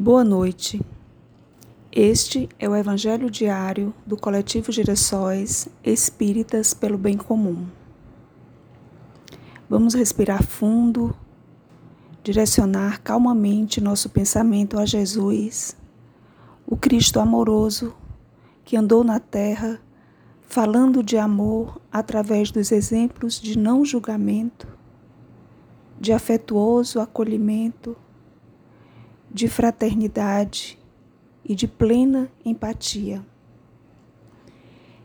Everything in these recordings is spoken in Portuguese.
Boa noite. Este é o Evangelho diário do Coletivo Girassóis Espíritas pelo Bem Comum. Vamos respirar fundo, direcionar calmamente nosso pensamento a Jesus, o Cristo amoroso que andou na terra falando de amor através dos exemplos de não julgamento, de afetuoso acolhimento de fraternidade e de plena empatia.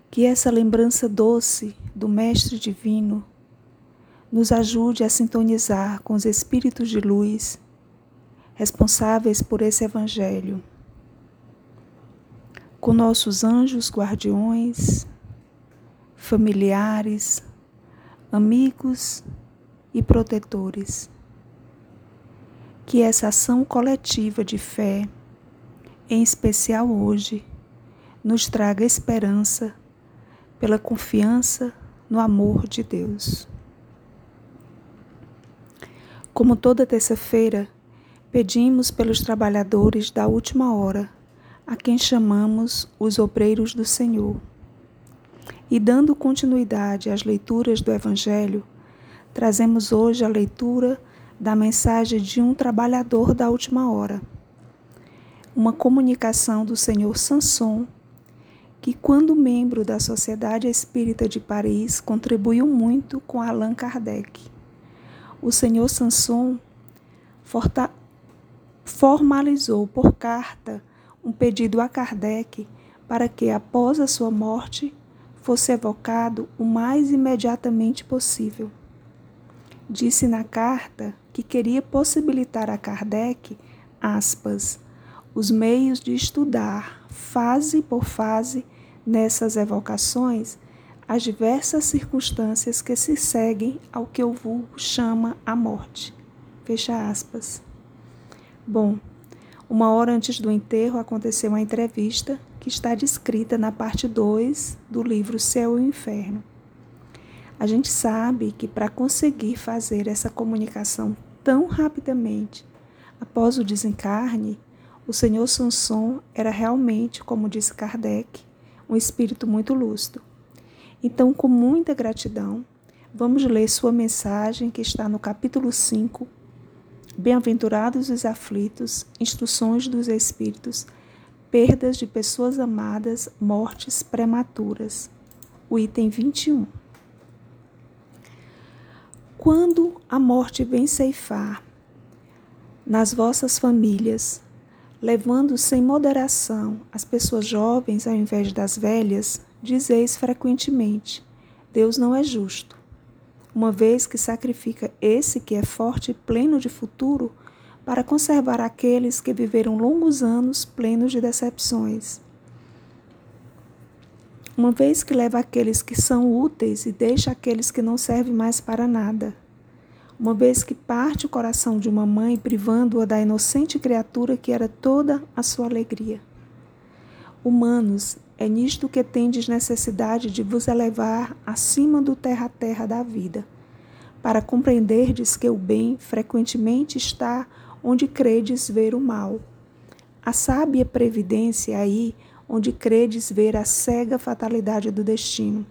Que essa lembrança doce do Mestre Divino nos ajude a sintonizar com os espíritos de luz responsáveis por esse Evangelho, com nossos anjos guardiões, familiares, amigos e protetores que essa ação coletiva de fé, em especial hoje, nos traga esperança pela confiança no amor de Deus. Como toda terça-feira, pedimos pelos trabalhadores da última hora, a quem chamamos os obreiros do Senhor. E dando continuidade às leituras do Evangelho, trazemos hoje a leitura da mensagem de um trabalhador da última hora. Uma comunicação do senhor Sanson, que, quando membro da Sociedade Espírita de Paris, contribuiu muito com Allan Kardec. O senhor Sanson formalizou por carta um pedido a Kardec para que, após a sua morte, fosse evocado o mais imediatamente possível. Disse na carta que queria possibilitar a Kardec, aspas, os meios de estudar, fase por fase, nessas evocações, as diversas circunstâncias que se seguem ao que o vulgo chama a morte. Fecha aspas. Bom, uma hora antes do enterro aconteceu uma entrevista que está descrita na parte 2 do livro Céu e Inferno. A gente sabe que para conseguir fazer essa comunicação tão rapidamente após o desencarne, o senhor Sanson era realmente, como disse Kardec, um espírito muito lúcido. Então, com muita gratidão, vamos ler sua mensagem que está no capítulo 5, Bem-aventurados os aflitos, instruções dos espíritos, perdas de pessoas amadas, mortes prematuras. O item 21. Quando a morte vem ceifar nas vossas famílias, levando sem moderação as pessoas jovens ao invés das velhas, dizeis frequentemente: Deus não é justo, uma vez que sacrifica esse que é forte e pleno de futuro para conservar aqueles que viveram longos anos plenos de decepções. Uma vez que leva aqueles que são úteis e deixa aqueles que não servem mais para nada. Uma vez que parte o coração de uma mãe, privando-a da inocente criatura que era toda a sua alegria. Humanos, é nisto que tendes necessidade de vos elevar acima do terra-terra da vida, para compreenderdes que o bem frequentemente está onde credes ver o mal. A sábia previdência aí onde credes ver a cega fatalidade do destino.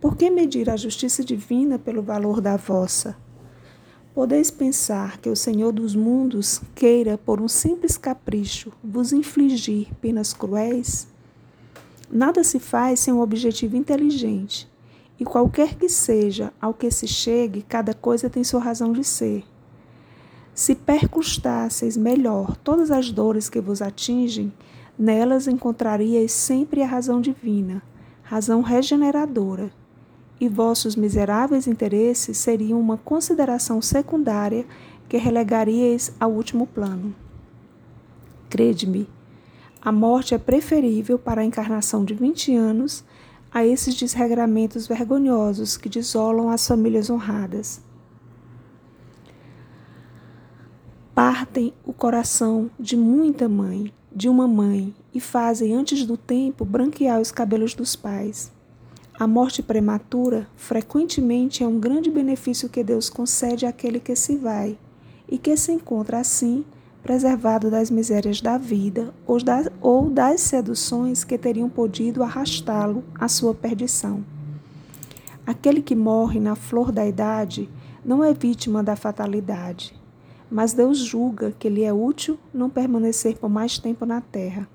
Por que medir a justiça divina pelo valor da vossa? Podeis pensar que o Senhor dos mundos queira, por um simples capricho, vos infligir penas cruéis? Nada se faz sem um objetivo inteligente, e qualquer que seja ao que se chegue, cada coisa tem sua razão de ser. Se percustasseis melhor todas as dores que vos atingem, Nelas encontraríeis sempre a razão divina, razão regeneradora, e vossos miseráveis interesses seriam uma consideração secundária que relegaríeis ao último plano. Crede-me, a morte é preferível para a encarnação de 20 anos a esses desregramentos vergonhosos que desolam as famílias honradas. Partem o coração de muita mãe de uma mãe e fazem antes do tempo branquear os cabelos dos pais. A morte prematura frequentemente é um grande benefício que Deus concede àquele que se vai e que se encontra assim preservado das misérias da vida ou das seduções que teriam podido arrastá-lo à sua perdição. Aquele que morre na flor da idade não é vítima da fatalidade, mas Deus julga que lhe é útil não permanecer por mais tempo na terra.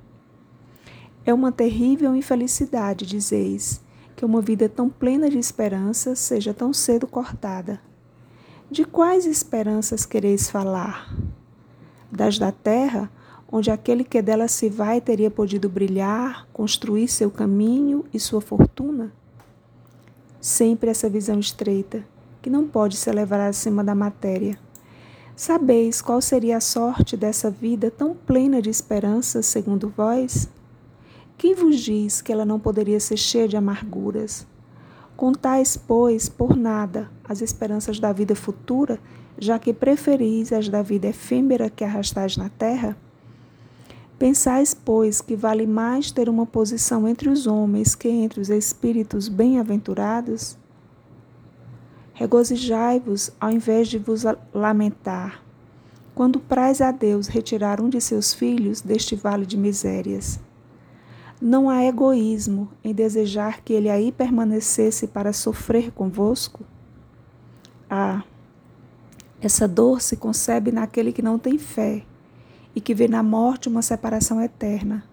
É uma terrível infelicidade, dizeis, que uma vida tão plena de esperança seja tão cedo cortada. De quais esperanças quereis falar? Das da terra, onde aquele que dela se vai teria podido brilhar, construir seu caminho e sua fortuna? Sempre essa visão estreita, que não pode se elevar acima da matéria. Sabeis qual seria a sorte dessa vida tão plena de esperança, segundo vós? Quem vos diz que ela não poderia ser cheia de amarguras? Contais, pois, por nada as esperanças da vida futura, já que preferis as da vida efêmera que arrastais na terra? Pensais, pois, que vale mais ter uma posição entre os homens que entre os espíritos bem-aventurados? Regozijai-vos ao invés de vos lamentar, quando praz a Deus retirar um de seus filhos deste vale de misérias. Não há egoísmo em desejar que ele aí permanecesse para sofrer convosco? Ah, essa dor se concebe naquele que não tem fé e que vê na morte uma separação eterna.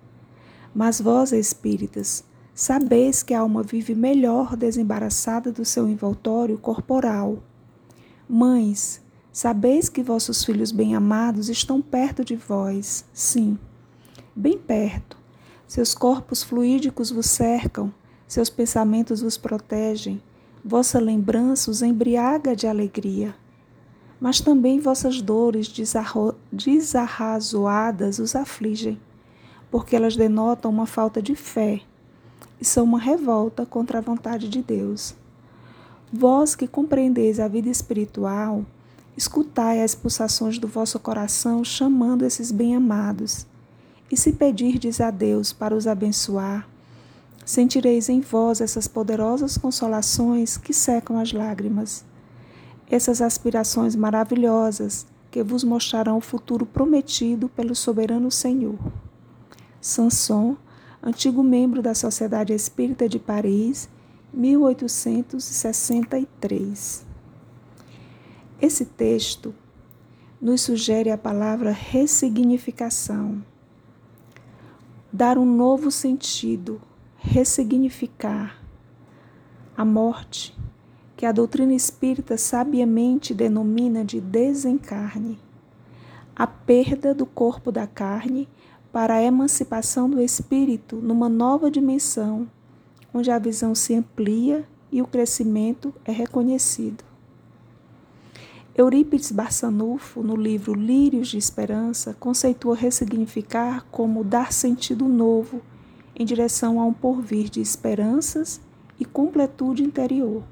Mas vós, espíritas, sabeis que a alma vive melhor desembaraçada do seu envoltório corporal. Mães, sabeis que vossos filhos bem-amados estão perto de vós, sim, bem perto seus corpos fluídicos vos cercam, seus pensamentos vos protegem, vossa lembrança os embriaga de alegria. Mas também vossas dores desarrazoadas os afligem, porque elas denotam uma falta de fé e são uma revolta contra a vontade de Deus. Vós que compreendeis a vida espiritual, escutai as pulsações do vosso coração chamando esses bem-amados e se pedirdes a Deus para os abençoar, sentireis em vós essas poderosas consolações que secam as lágrimas, essas aspirações maravilhosas que vos mostrarão o futuro prometido pelo soberano Senhor. Sanson, antigo membro da Sociedade Espírita de Paris, 1863. Esse texto nos sugere a palavra ressignificação dar um novo sentido, ressignificar a morte, que a doutrina espírita sabiamente denomina de desencarne, a perda do corpo da carne para a emancipação do espírito numa nova dimensão, onde a visão se amplia e o crescimento é reconhecido. Eurípides Barçanufo, no livro Lírios de Esperança, conceitua ressignificar como dar sentido novo em direção a um porvir de esperanças e completude interior.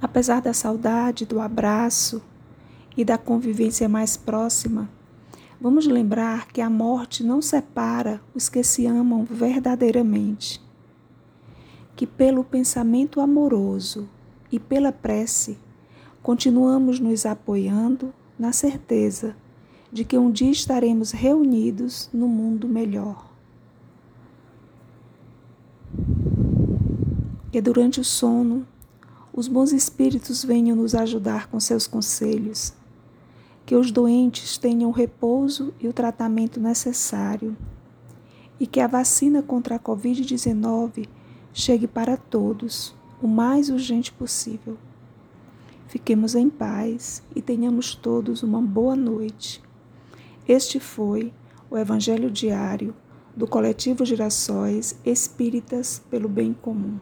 Apesar da saudade, do abraço e da convivência mais próxima, vamos lembrar que a morte não separa os que se amam verdadeiramente. Que pelo pensamento amoroso e pela prece, continuamos nos apoiando na certeza de que um dia estaremos reunidos no mundo melhor. Que durante o sono os bons espíritos venham nos ajudar com seus conselhos, que os doentes tenham o repouso e o tratamento necessário, e que a vacina contra a Covid-19 chegue para todos o mais urgente possível. Fiquemos em paz e tenhamos todos uma boa noite. Este foi o Evangelho Diário do Coletivo Girassóis Espíritas pelo Bem Comum.